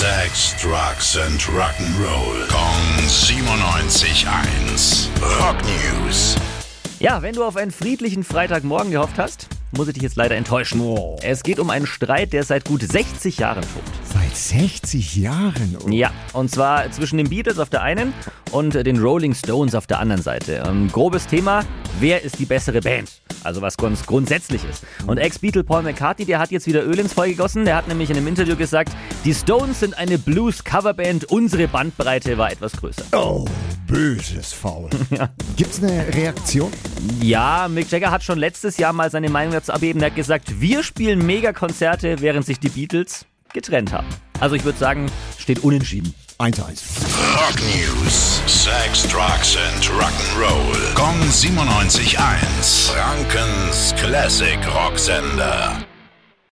Sex, Drugs and Rock'n'Roll. Kong 97.1. Rock News. Ja, wenn du auf einen friedlichen Freitagmorgen gehofft hast, muss ich dich jetzt leider enttäuschen. Oh. Es geht um einen Streit, der seit gut 60 Jahren tobt. Seit 60 Jahren? Oh. Ja, und zwar zwischen den Beatles auf der einen und den Rolling Stones auf der anderen Seite. Ähm, grobes Thema, wer ist die bessere Band? Also was ganz Grundsätzliches. Und Ex-Beatle Paul McCartney, der hat jetzt wieder Öl ins Feuer gegossen. Der hat nämlich in einem Interview gesagt, die Stones sind eine Blues-Coverband, unsere Bandbreite war etwas größer. Oh, böses Faul. Gibt's eine Reaktion? Ja, Mick Jagger hat schon letztes Jahr mal seine Meinung dazu abgeben. Er hat gesagt, wir spielen Mega-Konzerte, während sich die Beatles getrennt haben. Also ich würde sagen, steht unentschieden. 1-1. Rock News. Sex, Drugs and Rock'n'Roll. Kong 97.1. Frankens Classic Rocksender.